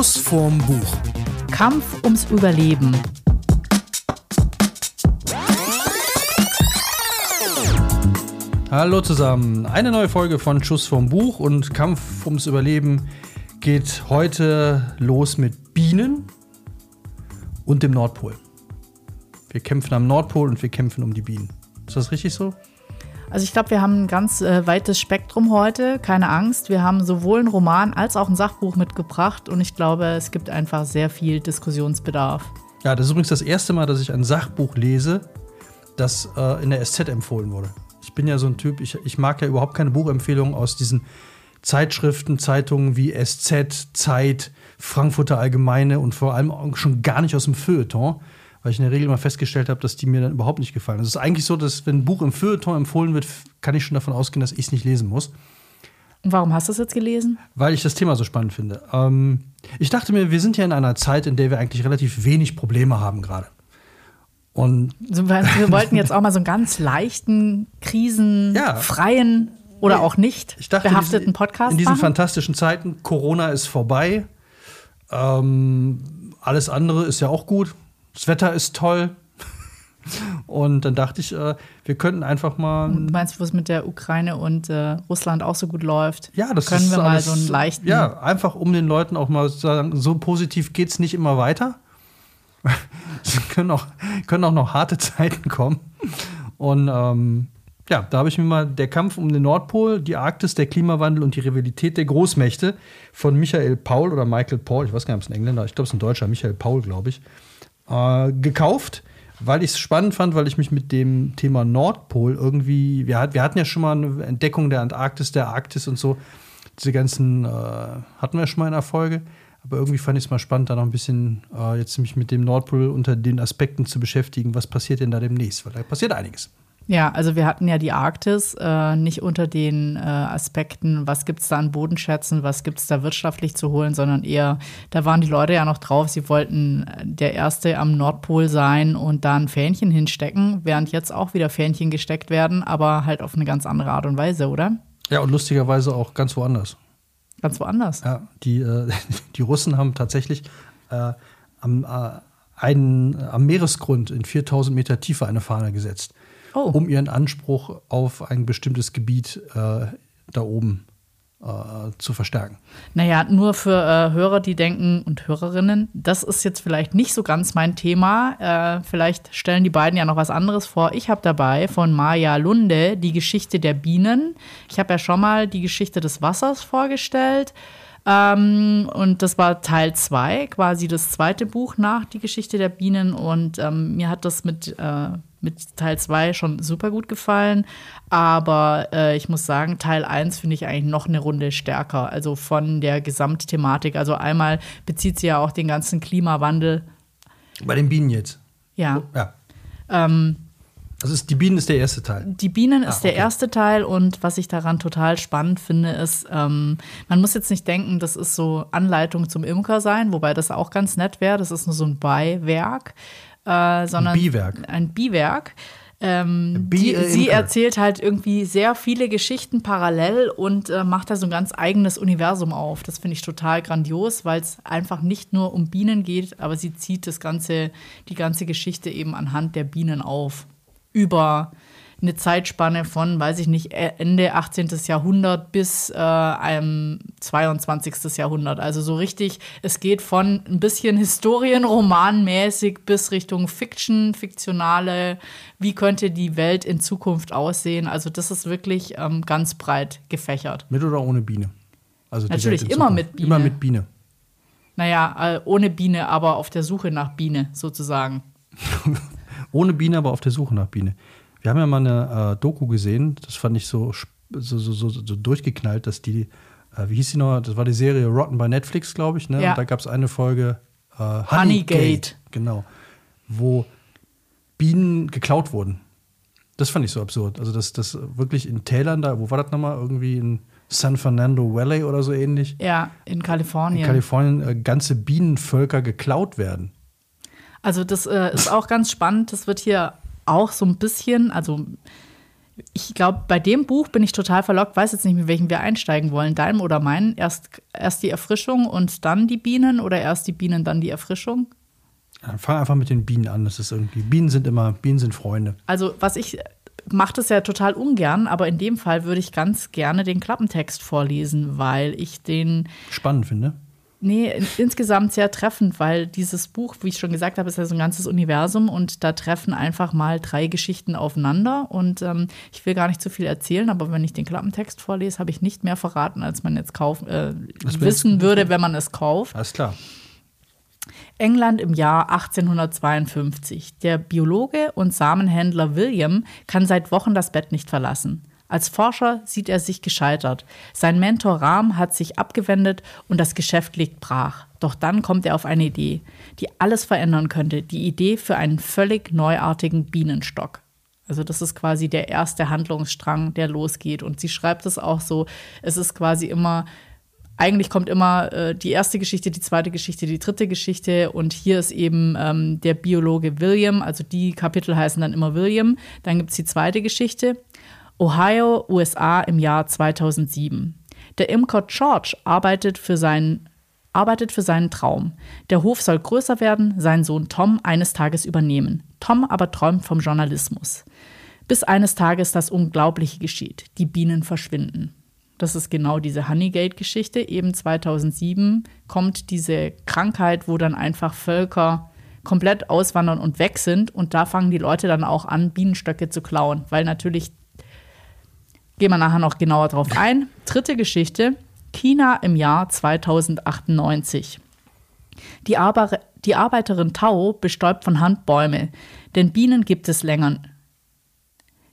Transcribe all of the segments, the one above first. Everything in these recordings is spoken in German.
Schuss vorm Buch. Kampf ums Überleben. Hallo zusammen. Eine neue Folge von Schuss vorm Buch und Kampf ums Überleben geht heute los mit Bienen und dem Nordpol. Wir kämpfen am Nordpol und wir kämpfen um die Bienen. Ist das richtig so? Also ich glaube, wir haben ein ganz äh, weites Spektrum heute, keine Angst. Wir haben sowohl einen Roman als auch ein Sachbuch mitgebracht und ich glaube, es gibt einfach sehr viel Diskussionsbedarf. Ja, das ist übrigens das erste Mal, dass ich ein Sachbuch lese, das äh, in der SZ empfohlen wurde. Ich bin ja so ein Typ, ich, ich mag ja überhaupt keine Buchempfehlungen aus diesen Zeitschriften, Zeitungen wie SZ, Zeit, Frankfurter Allgemeine und vor allem schon gar nicht aus dem Feuilleton, weil ich in der Regel immer festgestellt habe, dass die mir dann überhaupt nicht gefallen. Es ist eigentlich so, dass wenn ein Buch im Feuilleton empfohlen wird, kann ich schon davon ausgehen, dass ich es nicht lesen muss. Und warum hast du es jetzt gelesen? Weil ich das Thema so spannend finde. Ähm, ich dachte mir, wir sind ja in einer Zeit, in der wir eigentlich relativ wenig Probleme haben gerade. Und wir wollten jetzt auch mal so einen ganz leichten, krisenfreien ja. oder nee, auch nicht dachte, behafteten Podcast. In diesen machen. fantastischen Zeiten, Corona ist vorbei. Ähm, alles andere ist ja auch gut. Das Wetter ist toll. Und dann dachte ich, äh, wir könnten einfach mal. Du meinst, wo es mit der Ukraine und äh, Russland auch so gut läuft? Ja, das können ist wir alles, mal so einen leichten. Ja, einfach um den Leuten auch mal zu sagen, so positiv geht es nicht immer weiter. es können auch, können auch noch harte Zeiten kommen. Und ähm, ja, da habe ich mir mal der Kampf um den Nordpol, die Arktis, der Klimawandel und die Rivalität der Großmächte von Michael Paul oder Michael Paul, ich weiß gar nicht, ob es ein Engländer, ich glaube, es ist ein Deutscher, Michael Paul, glaube ich, äh, gekauft, weil ich es spannend fand, weil ich mich mit dem Thema Nordpol irgendwie, wir, wir hatten ja schon mal eine Entdeckung der Antarktis, der Arktis und so, diese ganzen äh, hatten wir schon mal in der Folge. Aber irgendwie fand ich es mal spannend, da noch ein bisschen äh, jetzt mich mit dem Nordpol unter den Aspekten zu beschäftigen. Was passiert denn da demnächst? Weil da passiert einiges. Ja, also wir hatten ja die Arktis äh, nicht unter den äh, Aspekten, was gibt es da an Bodenschätzen, was gibt es da wirtschaftlich zu holen, sondern eher, da waren die Leute ja noch drauf, sie wollten äh, der Erste am Nordpol sein und da ein Fähnchen hinstecken, während jetzt auch wieder Fähnchen gesteckt werden, aber halt auf eine ganz andere Art und Weise, oder? Ja, und lustigerweise auch ganz woanders. Ganz woanders. Ja, die, äh, die Russen haben tatsächlich äh, am, äh, einen, am Meeresgrund in 4000 Meter Tiefe eine Fahne gesetzt, oh. um ihren Anspruch auf ein bestimmtes Gebiet äh, da oben äh, zu verstärken. Naja, nur für äh, Hörer, die denken und Hörerinnen, das ist jetzt vielleicht nicht so ganz mein Thema. Äh, vielleicht stellen die beiden ja noch was anderes vor. Ich habe dabei von Maja Lunde die Geschichte der Bienen. Ich habe ja schon mal die Geschichte des Wassers vorgestellt. Ähm, und das war Teil 2, quasi das zweite Buch nach die Geschichte der Bienen. Und ähm, mir hat das mit äh, mit Teil 2 schon super gut gefallen. Aber äh, ich muss sagen, Teil 1 finde ich eigentlich noch eine Runde stärker. Also von der Gesamtthematik. Also einmal bezieht sie ja auch den ganzen Klimawandel. Bei den Bienen jetzt. Ja. ja. Ähm, also ist, die Bienen ist der erste Teil. Die Bienen ist ah, okay. der erste Teil und was ich daran total spannend finde, ist, ähm, man muss jetzt nicht denken, das ist so Anleitung zum Imker sein, wobei das auch ganz nett wäre. Das ist nur so ein Beiwerk äh, sondern ein Biwerk. Ein Biwerk. Ähm, die, sie erzählt halt irgendwie sehr viele Geschichten parallel und äh, macht da so ein ganz eigenes Universum auf. Das finde ich total grandios, weil es einfach nicht nur um Bienen geht, aber sie zieht das ganze, die ganze Geschichte eben anhand der Bienen auf. Über eine Zeitspanne von, weiß ich nicht, Ende 18. Jahrhundert bis äh, einem 22. Jahrhundert. Also so richtig, es geht von ein bisschen Historienromanmäßig bis Richtung Fiction, fiktionale, wie könnte die Welt in Zukunft aussehen. Also das ist wirklich ähm, ganz breit gefächert. Mit oder ohne Biene? Also Natürlich immer Zukunft. mit Biene. Immer mit Biene. Naja, äh, ohne Biene, aber auf der Suche nach Biene sozusagen. ohne Biene, aber auf der Suche nach Biene. Wir haben ja mal eine äh, Doku gesehen, das fand ich so, so, so, so, so durchgeknallt, dass die, äh, wie hieß die noch? Das war die Serie Rotten bei Netflix, glaube ich. Ne? Ja. Und da gab es eine Folge äh, Honeygate. Honeygate. Genau. Wo Bienen geklaut wurden. Das fand ich so absurd. Also, dass das wirklich in Tälern da, wo war das nochmal? Irgendwie in San Fernando Valley oder so ähnlich? Ja, in Kalifornien. In Kalifornien äh, ganze Bienenvölker geklaut werden. Also, das äh, ist auch ganz spannend. Das wird hier auch so ein bisschen, also ich glaube, bei dem Buch bin ich total verlockt, weiß jetzt nicht, mit welchem wir einsteigen wollen, deinem oder meinen. Erst, erst die Erfrischung und dann die Bienen oder erst die Bienen, dann die Erfrischung? Ja, fang einfach mit den Bienen an. Das ist irgendwie, Bienen sind immer, Bienen sind Freunde. Also, was ich mache das ja total ungern, aber in dem Fall würde ich ganz gerne den Klappentext vorlesen, weil ich den spannend finde. Nee, in, insgesamt sehr treffend, weil dieses Buch, wie ich schon gesagt habe, ist ja so ein ganzes Universum und da treffen einfach mal drei Geschichten aufeinander. Und ähm, ich will gar nicht zu viel erzählen, aber wenn ich den Klappentext vorlese, habe ich nicht mehr verraten, als man jetzt kauf, äh, wissen würde, wenn man es kauft. Alles klar. England im Jahr 1852. Der Biologe und Samenhändler William kann seit Wochen das Bett nicht verlassen. Als Forscher sieht er sich gescheitert. Sein Mentor Rahm hat sich abgewendet und das Geschäft liegt brach. Doch dann kommt er auf eine Idee, die alles verändern könnte. Die Idee für einen völlig neuartigen Bienenstock. Also das ist quasi der erste Handlungsstrang, der losgeht. Und sie schreibt es auch so, es ist quasi immer, eigentlich kommt immer äh, die erste Geschichte, die zweite Geschichte, die dritte Geschichte. Und hier ist eben ähm, der Biologe William, also die Kapitel heißen dann immer William. Dann gibt es die zweite Geschichte. Ohio, USA im Jahr 2007. Der Imker George arbeitet für seinen arbeitet für seinen Traum. Der Hof soll größer werden, sein Sohn Tom eines Tages übernehmen. Tom aber träumt vom Journalismus. Bis eines Tages das Unglaubliche geschieht. Die Bienen verschwinden. Das ist genau diese Honeygate-Geschichte. Eben 2007 kommt diese Krankheit, wo dann einfach Völker komplett auswandern und weg sind. Und da fangen die Leute dann auch an, Bienenstöcke zu klauen, weil natürlich Gehen wir nachher noch genauer drauf ein. Dritte Geschichte: China im Jahr 2098. Die, Arbe die Arbeiterin Tao bestäubt von Hand Bäume, denn Bienen gibt es länger.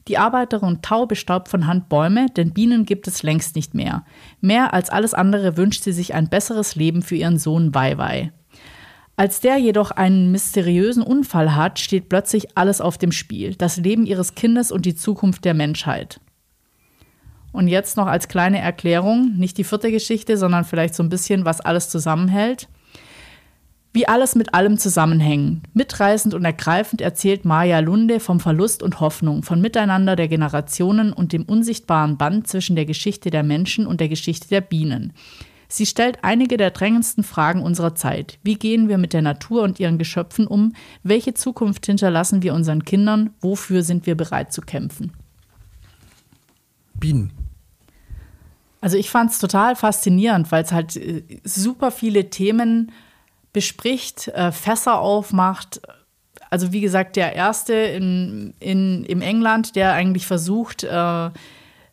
Die Arbeiterin Tau bestäubt von Hand Bäume, denn Bienen gibt es längst nicht mehr. Mehr als alles andere wünscht sie sich ein besseres Leben für ihren Sohn Weiwei. Als der jedoch einen mysteriösen Unfall hat, steht plötzlich alles auf dem Spiel: das Leben ihres Kindes und die Zukunft der Menschheit. Und jetzt noch als kleine Erklärung, nicht die vierte Geschichte, sondern vielleicht so ein bisschen, was alles zusammenhält. Wie alles mit allem zusammenhängt. Mitreißend und ergreifend erzählt Maya Lunde vom Verlust und Hoffnung, von Miteinander der Generationen und dem unsichtbaren Band zwischen der Geschichte der Menschen und der Geschichte der Bienen. Sie stellt einige der drängendsten Fragen unserer Zeit. Wie gehen wir mit der Natur und ihren Geschöpfen um? Welche Zukunft hinterlassen wir unseren Kindern? Wofür sind wir bereit zu kämpfen? Bienen. Also ich fand es total faszinierend, weil es halt äh, super viele Themen bespricht, äh, Fässer aufmacht. Also wie gesagt, der erste in, in, im England, der eigentlich versucht, äh,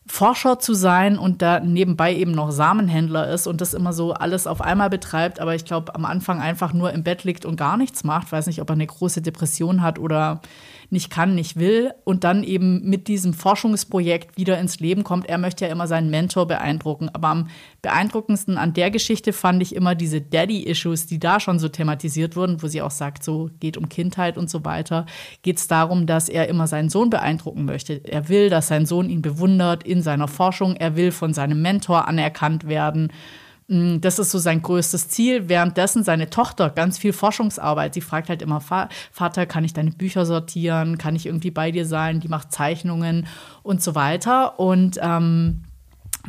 Forscher zu sein und da nebenbei eben noch Samenhändler ist und das immer so alles auf einmal betreibt, aber ich glaube am Anfang einfach nur im Bett liegt und gar nichts macht. Weiß nicht, ob er eine große Depression hat oder nicht kann, nicht will und dann eben mit diesem Forschungsprojekt wieder ins Leben kommt. Er möchte ja immer seinen Mentor beeindrucken. Aber am beeindruckendsten an der Geschichte fand ich immer diese Daddy-Issues, die da schon so thematisiert wurden, wo sie auch sagt, so geht um Kindheit und so weiter. Geht es darum, dass er immer seinen Sohn beeindrucken möchte. Er will, dass sein Sohn ihn bewundert in seiner Forschung. Er will von seinem Mentor anerkannt werden. Mm, das ist so sein größtes Ziel. Währenddessen seine Tochter ganz viel Forschungsarbeit. Sie fragt halt immer, Vater, kann ich deine Bücher sortieren? Kann ich irgendwie bei dir sein? Die macht Zeichnungen und so weiter. Und ähm,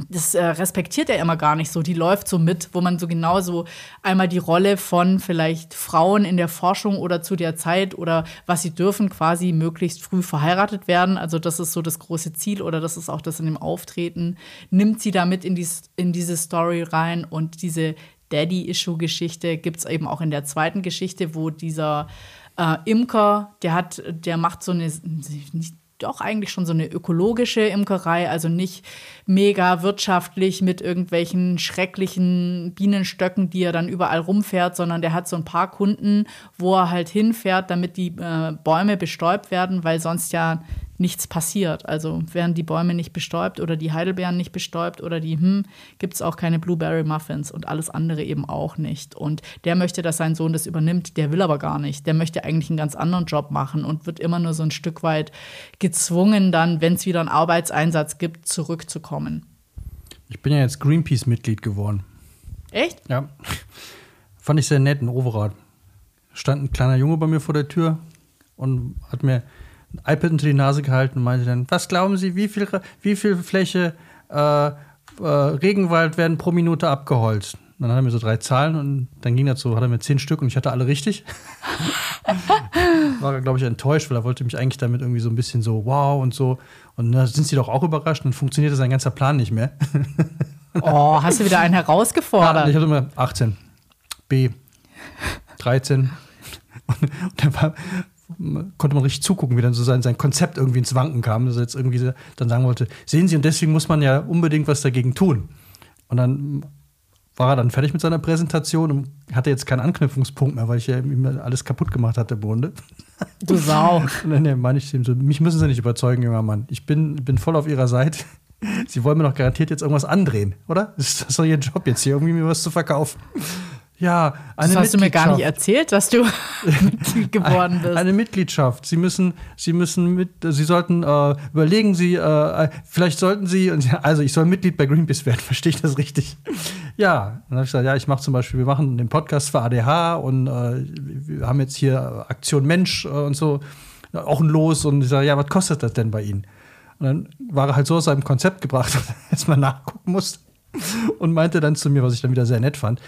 das äh, respektiert er immer gar nicht so. Die läuft so mit, wo man so genauso einmal die Rolle von vielleicht Frauen in der Forschung oder zu der Zeit oder was sie dürfen, quasi möglichst früh verheiratet werden. Also das ist so das große Ziel oder das ist auch das in dem Auftreten. Nimmt sie damit in, die, in diese Story rein und diese Daddy-Issue-Geschichte gibt es eben auch in der zweiten Geschichte, wo dieser äh, Imker, der hat, der macht so eine, nicht doch eigentlich schon so eine ökologische Imkerei, also nicht mega wirtschaftlich mit irgendwelchen schrecklichen Bienenstöcken, die er dann überall rumfährt, sondern der hat so ein paar Kunden, wo er halt hinfährt, damit die äh, Bäume bestäubt werden, weil sonst ja nichts passiert. Also werden die Bäume nicht bestäubt oder die Heidelbeeren nicht bestäubt oder die, hm, gibt es auch keine Blueberry Muffins und alles andere eben auch nicht. Und der möchte, dass sein Sohn das übernimmt, der will aber gar nicht. Der möchte eigentlich einen ganz anderen Job machen und wird immer nur so ein Stück weit gezwungen, dann, wenn es wieder einen Arbeitseinsatz gibt, zurückzukommen. Ich bin ja jetzt Greenpeace-Mitglied geworden. Echt? Ja. Fand ich sehr nett, ein Overrad. Stand ein kleiner Junge bei mir vor der Tür und hat mir ein iPad unter die Nase gehalten und meinte dann, was glauben Sie, wie viel, wie viel Fläche äh, äh, Regenwald werden pro Minute abgeholzt? dann hat er mir so drei Zahlen und dann ging das so, hat er mir zehn Stück und ich hatte alle richtig. War, glaube ich, enttäuscht, weil er wollte mich eigentlich damit irgendwie so ein bisschen so wow und so. Und da sind sie doch auch überrascht und funktionierte sein ganzer Plan nicht mehr. oh, hast du wieder einen herausgefordert? Ja, ich hatte immer 18, B, 13. Und, dann war, konnte man richtig zugucken, wie dann so sein, sein Konzept irgendwie ins Wanken kam, dass er jetzt irgendwie dann sagen wollte, sehen Sie, und deswegen muss man ja unbedingt was dagegen tun. Und dann war er dann fertig mit seiner Präsentation und hatte jetzt keinen Anknüpfungspunkt mehr, weil ich ja ihm alles kaputt gemacht hatte im Grunde. Du Sau. Und dann meine ich ihm so, mich müssen Sie nicht überzeugen, junger Mann. Ich bin, bin voll auf Ihrer Seite. Sie wollen mir doch garantiert jetzt irgendwas andrehen, oder? Das ist doch Ihr Job jetzt hier, irgendwie mir was zu verkaufen. Ja, eine das hast du mir gar nicht erzählt, dass du geworden bist. Eine Mitgliedschaft. Sie müssen, Sie müssen mit, Sie sollten äh, überlegen Sie, äh, vielleicht sollten Sie, also ich soll Mitglied bei Greenpeace werden, verstehe ich das richtig? Ja, dann habe ich gesagt, ja, ich mache zum Beispiel, wir machen den Podcast für ADH und äh, wir haben jetzt hier Aktion Mensch äh, und so, auch ein Los und ich sage, ja, was kostet das denn bei Ihnen? Und dann war er halt so aus seinem Konzept gebracht, dass er erstmal nachgucken musste und meinte dann zu mir, was ich dann wieder sehr nett fand,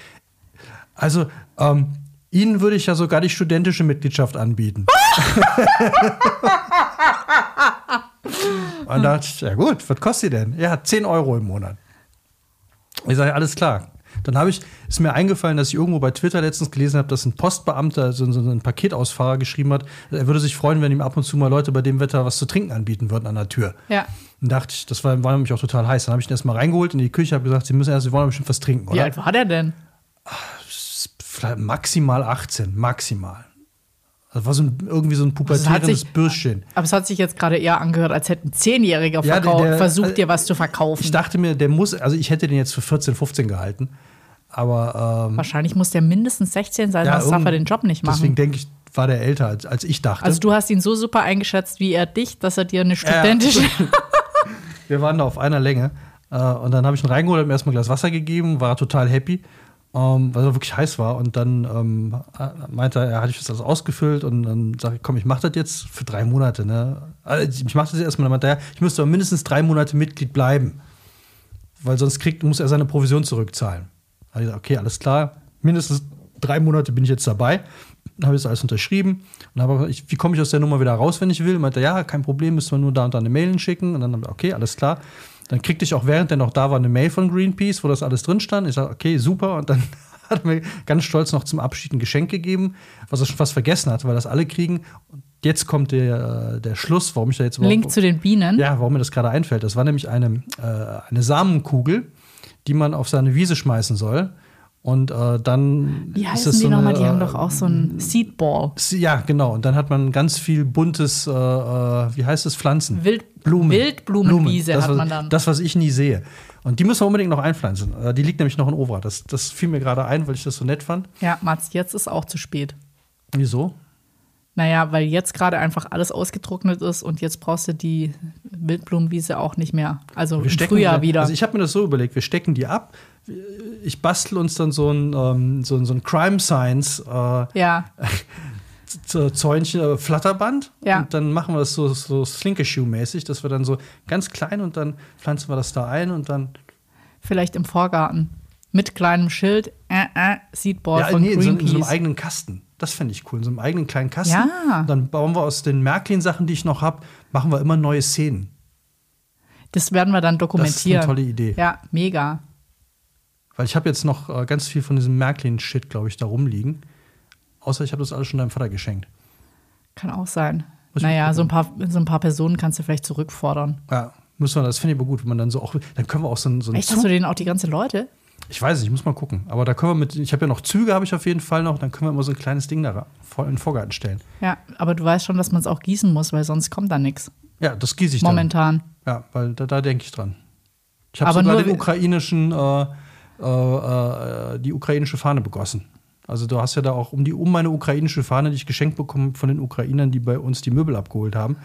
also, ähm, Ihnen würde ich ja sogar die studentische Mitgliedschaft anbieten. Und da dachte ich, ja gut, was kostet die denn? Ja, 10 Euro im Monat. Ich sage, alles klar. Dann habe ich, ist mir eingefallen, dass ich irgendwo bei Twitter letztens gelesen habe, dass ein Postbeamter, so, so ein Paketausfahrer geschrieben hat, er würde sich freuen, wenn ihm ab und zu mal Leute bei dem Wetter was zu trinken anbieten würden an der Tür. Ja. Und dachte ich, das war, war nämlich auch total heiß. Dann habe ich ihn erstmal reingeholt in die Küche, habe gesagt, sie müssen erst, sie wollen bestimmt was trinken, oder? Wie alt war der denn? Maximal 18, maximal. Das war so ein, irgendwie so ein pubertierendes Bürschchen. Aber es hat sich jetzt gerade eher angehört, als hätte ein Zehnjähriger ja, versucht, äh, dir was zu verkaufen. Ich dachte mir, der muss, also ich hätte den jetzt für 14, 15 gehalten. Aber. Ähm, Wahrscheinlich muss der mindestens 16 sein, ja, sonst darf er den Job nicht machen. Deswegen denke ich, war der älter, als, als ich dachte. Also du hast ihn so super eingeschätzt wie er dich, dass er dir eine studentische. Äh, wir waren da auf einer Länge. Äh, und dann habe ich ihn reingeholt, habe ihm erstmal ein Glas Wasser gegeben, war total happy ähm, weil er wirklich heiß war. Und dann ähm, meinte er, er hatte das alles ausgefüllt und dann sage ich, komm, ich mache das jetzt für drei Monate. Ne? Also ich mache das erstmal. Dann meinte er, ich müsste aber mindestens drei Monate Mitglied bleiben. Weil sonst kriegt, muss er seine Provision zurückzahlen. Da ich gesagt, okay, alles klar. Mindestens drei Monate bin ich jetzt dabei. Dann habe ich das alles unterschrieben. Und habe gesagt, wie komme ich aus der Nummer wieder raus, wenn ich will? Meinte er, ja, kein Problem, müssen wir nur da und da eine Mail schicken. Und dann habe ich, okay, alles klar. Dann kriegte ich auch, während er noch da war, eine Mail von Greenpeace, wo das alles drin stand. Ich sage, okay, super. Und dann hat er mir ganz stolz noch zum Abschied ein Geschenk gegeben, was er schon fast vergessen hat, weil das alle kriegen. Und jetzt kommt der, äh, der Schluss, warum ich da jetzt Link zu den Bienen. Ja, warum mir das gerade einfällt. Das war nämlich eine, äh, eine Samenkugel, die man auf seine Wiese schmeißen soll. Und äh, dann Wie heißen ist es die so nochmal? Die haben doch auch so ein Seedball. Ja, genau. Und dann hat man ganz viel buntes, äh, äh wie heißt es, Pflanzen? Wildblumen. Wildblumenwiese Blumen. hat man dann. Das, was ich nie sehe. Und die müssen wir unbedingt noch einpflanzen. Äh, die liegt nämlich noch in Ovra. Das, das fiel mir gerade ein, weil ich das so nett fand. Ja, Mats, jetzt ist auch zu spät. Wieso? Naja, weil jetzt gerade einfach alles ausgetrocknet ist und jetzt brauchst du die Wildblumenwiese auch nicht mehr. Also wir im Frühjahr wieder. Also ich habe mir das so überlegt, wir stecken die ab. Ich bastel uns dann so ein, ähm, so, so ein Crime Science äh, ja. Zäunchen, äh, Flatterband. Ja. Und dann machen wir das so, so Slinkershoe-mäßig, dass wir dann so ganz klein und dann pflanzen wir das da ein und dann. Vielleicht im Vorgarten. Mit kleinem Schild, äh, äh, Seedball ja, von nee, Greenpeace. In so, in so einem eigenen Kasten. Das fände ich cool. In so einem eigenen kleinen Kasten. Ja. Dann bauen wir aus den Märklin-Sachen, die ich noch habe, machen wir immer neue Szenen. Das werden wir dann dokumentieren. Das ist eine tolle Idee. Ja, mega. Weil ich habe jetzt noch äh, ganz viel von diesem Märklin-Shit, glaube ich, da rumliegen. Außer ich habe das alles schon deinem Vater geschenkt. Kann auch sein. Muss naja, so ein, paar, so ein paar Personen kannst du vielleicht zurückfordern. Ja, müssen wir, das finde ich aber gut, wenn man dann so auch, dann können wir auch so ein, so ein Echt, hast du denen auch die ganze Leute? Ich weiß nicht, ich muss mal gucken. Aber da können wir mit, ich habe ja noch Züge, habe ich auf jeden Fall noch, dann können wir immer so ein kleines Ding da in den Vorgarten stellen. Ja, aber du weißt schon, dass man es auch gießen muss, weil sonst kommt da nichts. Ja, das gieße ich Momentan. Dann. Ja, weil da, da denke ich dran. Ich habe sogar den ukrainischen, äh, äh, äh, die ukrainische Fahne begossen. Also du hast ja da auch um die um meine ukrainische Fahne, die ich geschenkt bekommen von den Ukrainern, die bei uns die Möbel abgeholt haben.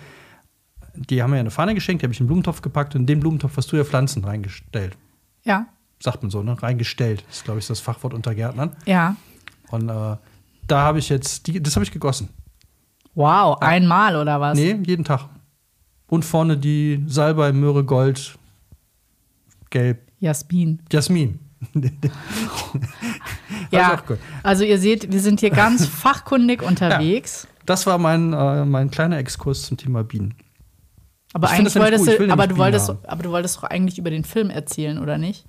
Die haben mir eine Fahne geschenkt, die habe ich in den Blumentopf gepackt und in den Blumentopf hast du ja Pflanzen reingestellt. Ja sagt man so, ne? Reingestellt. Das ist, glaube ich, das Fachwort unter Gärtnern. Ja. Und äh, da habe ich jetzt, die, das habe ich gegossen. Wow, ja. einmal oder was? Nee, jeden Tag. Und vorne die Salbei, Möhre, Gold, Gelb. Jasmin. Jasmin. Ja, also ihr seht, wir sind hier ganz fachkundig unterwegs. Ja, das war mein, äh, mein kleiner Exkurs zum Thema Bienen. Aber ich eigentlich wolltest du, aber du wolltest, aber du wolltest doch eigentlich über den Film erzählen, oder nicht?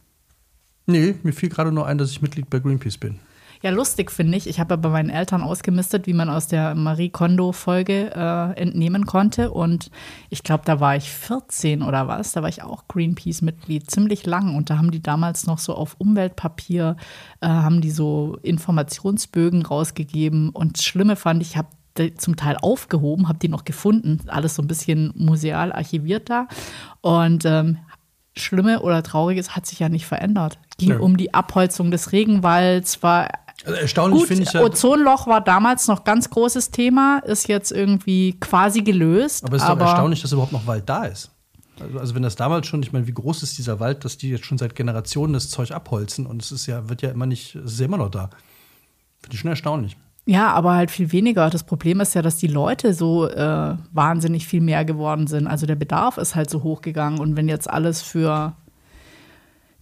Nee, mir fiel gerade nur ein, dass ich Mitglied bei Greenpeace bin. Ja, lustig finde ich. Ich habe ja bei meinen Eltern ausgemistet, wie man aus der Marie Kondo-Folge äh, entnehmen konnte. Und ich glaube, da war ich 14 oder was. Da war ich auch Greenpeace-Mitglied, ziemlich lang. Und da haben die damals noch so auf Umweltpapier, äh, haben die so Informationsbögen rausgegeben. Und das Schlimme fand ich, ich habe zum Teil aufgehoben, habe die noch gefunden, alles so ein bisschen museal archiviert da. Und ähm, Schlimme oder Trauriges hat sich ja nicht verändert. Ging ja. um die Abholzung des Regenwalds, war also erstaunlich finde ich ja. Ozonloch war damals noch ganz großes Thema, ist jetzt irgendwie quasi gelöst. Aber es ist aber doch erstaunlich, dass überhaupt noch Wald da ist. Also, also, wenn das damals schon, ich meine, wie groß ist dieser Wald, dass die jetzt schon seit Generationen das Zeug abholzen und es ist ja, wird ja immer nicht, es ist ja immer noch da. Finde ich schon erstaunlich. Ja, aber halt viel weniger. Das Problem ist ja, dass die Leute so äh, wahnsinnig viel mehr geworden sind. Also der Bedarf ist halt so hoch gegangen. Und wenn jetzt alles für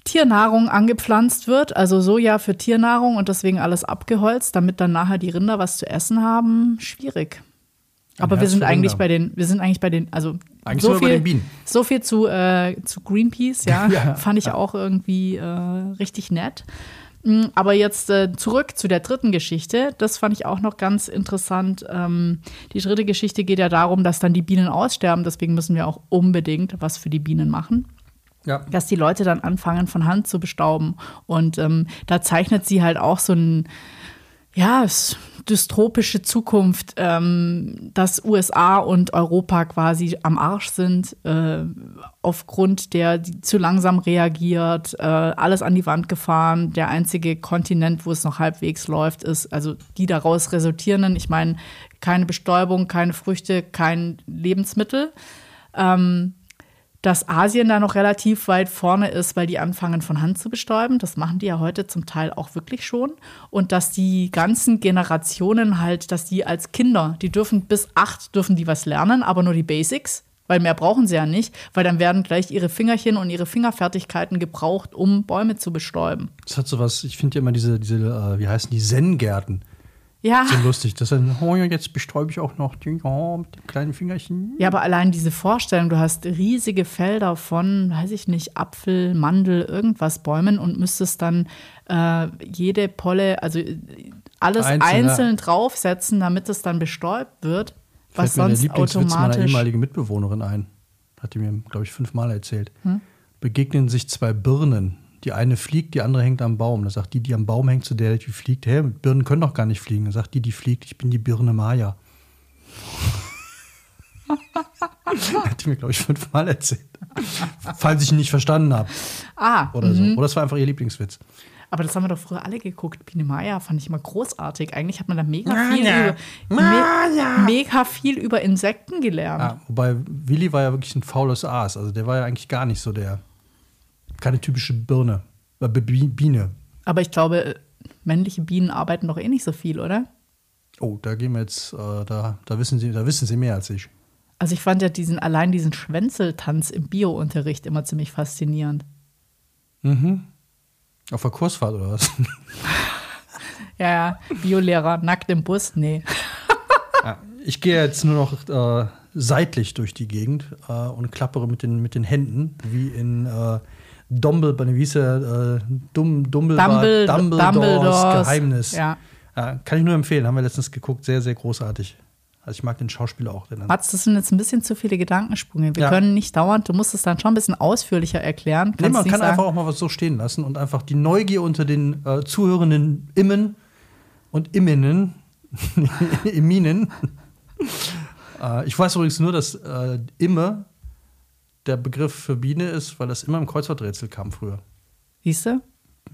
Tiernahrung angepflanzt wird, also Soja für Tiernahrung und deswegen alles abgeholzt, damit dann nachher die Rinder was zu essen haben, schwierig. Aber wir sind eigentlich bei den, wir sind eigentlich bei den, also eigentlich so, viel, so viel zu, äh, zu Greenpeace, ja, ja fand ich auch irgendwie äh, richtig nett. Mm, aber jetzt äh, zurück zu der dritten Geschichte. Das fand ich auch noch ganz interessant. Ähm, die dritte Geschichte geht ja darum, dass dann die Bienen aussterben. Deswegen müssen wir auch unbedingt was für die Bienen machen ja. dass die Leute dann anfangen, von Hand zu bestauben. Und ähm, da zeichnet sie halt auch so ein, ja, dystropische Zukunft, ähm, dass USA und Europa quasi am Arsch sind, äh, aufgrund der zu langsam reagiert, äh, alles an die Wand gefahren. Der einzige Kontinent, wo es noch halbwegs läuft, ist, also die daraus resultierenden, ich meine, keine Bestäubung, keine Früchte, kein Lebensmittel. Ähm, dass Asien da noch relativ weit vorne ist, weil die anfangen von Hand zu bestäuben. Das machen die ja heute zum Teil auch wirklich schon. Und dass die ganzen Generationen halt, dass die als Kinder, die dürfen bis acht dürfen die was lernen, aber nur die Basics, weil mehr brauchen sie ja nicht, weil dann werden gleich ihre Fingerchen und ihre Fingerfertigkeiten gebraucht, um Bäume zu bestäuben. Das hat sowas, ich finde ja immer diese, diese äh, wie heißen die, Zen-Gärten. Ja. So lustig, dass dann, oh ja, jetzt bestäube ich auch noch die, oh, mit den kleinen Fingerchen. Ja, aber allein diese Vorstellung, du hast riesige Felder von, weiß ich nicht, Apfel, Mandel, irgendwas Bäumen und müsstest dann äh, jede Polle, also alles einzeln, einzeln draufsetzen, damit es dann bestäubt wird. Was Fällt sonst mir der automatisch. meiner ehemaligen Mitbewohnerin ein. Hat die mir, glaube ich, fünfmal erzählt. Hm? Begegnen sich zwei Birnen die eine fliegt, die andere hängt am Baum. Da sagt die, die am Baum hängt, zu der, die fliegt, hä, Birnen können doch gar nicht fliegen. Da sagt die, die fliegt, ich bin die Birne Maya. Hat die mir, glaube ich, fünfmal erzählt. Falls ich ihn nicht verstanden habe. Ah. Oder so. Mhm. Oder es war einfach ihr Lieblingswitz. Aber das haben wir doch früher alle geguckt. Biene Maya fand ich immer großartig. Eigentlich hat man da mega viel, über, me mega viel über Insekten gelernt. Ja, wobei Willi war ja wirklich ein faules Aas. Also der war ja eigentlich gar nicht so der keine typische Birne, äh, Biene. Aber ich glaube, männliche Bienen arbeiten doch eh nicht so viel, oder? Oh, da gehen wir jetzt, äh, da, da, wissen Sie, da wissen Sie mehr als ich. Also ich fand ja diesen, allein diesen Schwänzeltanz im Bio-Unterricht immer ziemlich faszinierend. Mhm. Auf der Kursfahrt oder was? ja, ja. Biolehrer nackt im Bus? Nee. ja, ich gehe jetzt nur noch äh, seitlich durch die Gegend äh, und klappere mit den, mit den Händen, wie in äh, Dumbledore, wie hieß er? Äh, Dum, Dumbledore, Dumbledores, Dumbledores Geheimnis. Ja. ja. Kann ich nur empfehlen, haben wir letztens geguckt, sehr, sehr großartig. Also ich mag den Schauspieler auch. Mats, das sind jetzt ein bisschen zu viele Gedankensprünge. Wir ja. können nicht dauernd, du musst es dann schon ein bisschen ausführlicher erklären. Nee, man kann sagen. einfach auch mal was so stehen lassen und einfach die Neugier unter den äh, zuhörenden Immen und Imminnen, Iminen. äh, ich weiß übrigens nur, dass äh, Imme der Begriff für Biene ist, weil das immer im Kreuzworträtsel kam früher. Siehst du?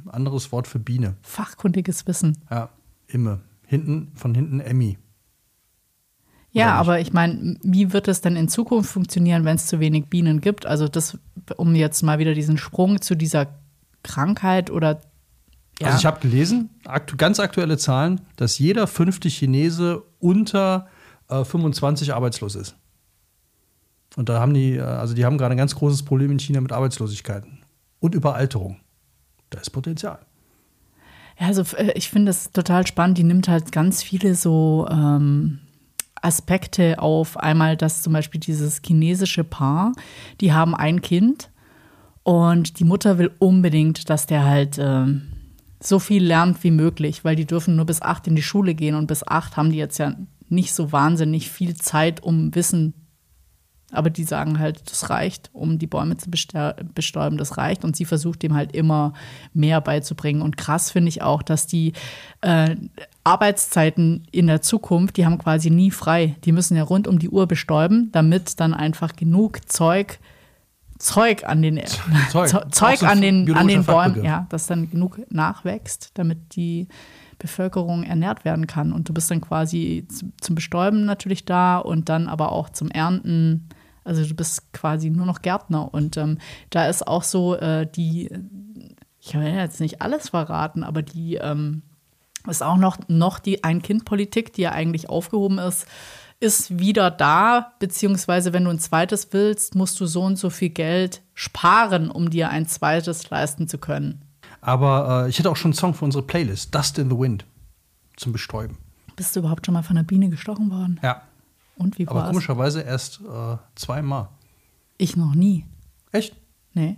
Anderes Wort für Biene. Fachkundiges Wissen. Ja, Imme. Hinten, von hinten Emmy. Ja, aber ich meine, wie wird es denn in Zukunft funktionieren, wenn es zu wenig Bienen gibt? Also das, um jetzt mal wieder diesen Sprung zu dieser Krankheit oder ja. Also ich habe gelesen, aktu ganz aktuelle Zahlen, dass jeder fünfte Chinese unter äh, 25 arbeitslos ist. Und da haben die, äh, also die haben gerade ein ganz großes Problem in China mit Arbeitslosigkeit und Überalterung. Da ist Potenzial. Ja, also äh, ich finde das total spannend. Die nimmt halt ganz viele so ähm, Aspekte auf. Einmal, dass zum Beispiel dieses chinesische Paar, die haben ein Kind und die Mutter will unbedingt, dass der halt ähm, so viel lernt wie möglich, weil die dürfen nur bis acht in die Schule gehen und bis acht haben die jetzt ja nicht so wahnsinnig viel Zeit, um Wissen aber die sagen halt, das reicht, um die Bäume zu bestäuben, das reicht. Und sie versucht dem halt immer mehr beizubringen. Und krass finde ich auch, dass die äh, Arbeitszeiten in der Zukunft, die haben quasi nie frei. Die müssen ja rund um die Uhr bestäuben, damit dann einfach genug Zeug Zeug an den Zeug, Zeug an den, an den Bäumen, ja, dass dann genug nachwächst, damit die Bevölkerung ernährt werden kann. Und du bist dann quasi zum Bestäuben natürlich da und dann aber auch zum Ernten. Also du bist quasi nur noch Gärtner. Und ähm, da ist auch so äh, die, ich will jetzt nicht alles verraten, aber die ähm, ist auch noch, noch die Ein-Kind-Politik, die ja eigentlich aufgehoben ist ist wieder da, beziehungsweise wenn du ein zweites willst, musst du so und so viel Geld sparen, um dir ein zweites leisten zu können. Aber äh, ich hätte auch schon einen Song für unsere Playlist, Dust in the Wind, zum Bestäuben. Bist du überhaupt schon mal von einer Biene gestochen worden? Ja. Und wie war's? Aber komischerweise erst äh, zweimal. Ich noch nie. Echt? Nee.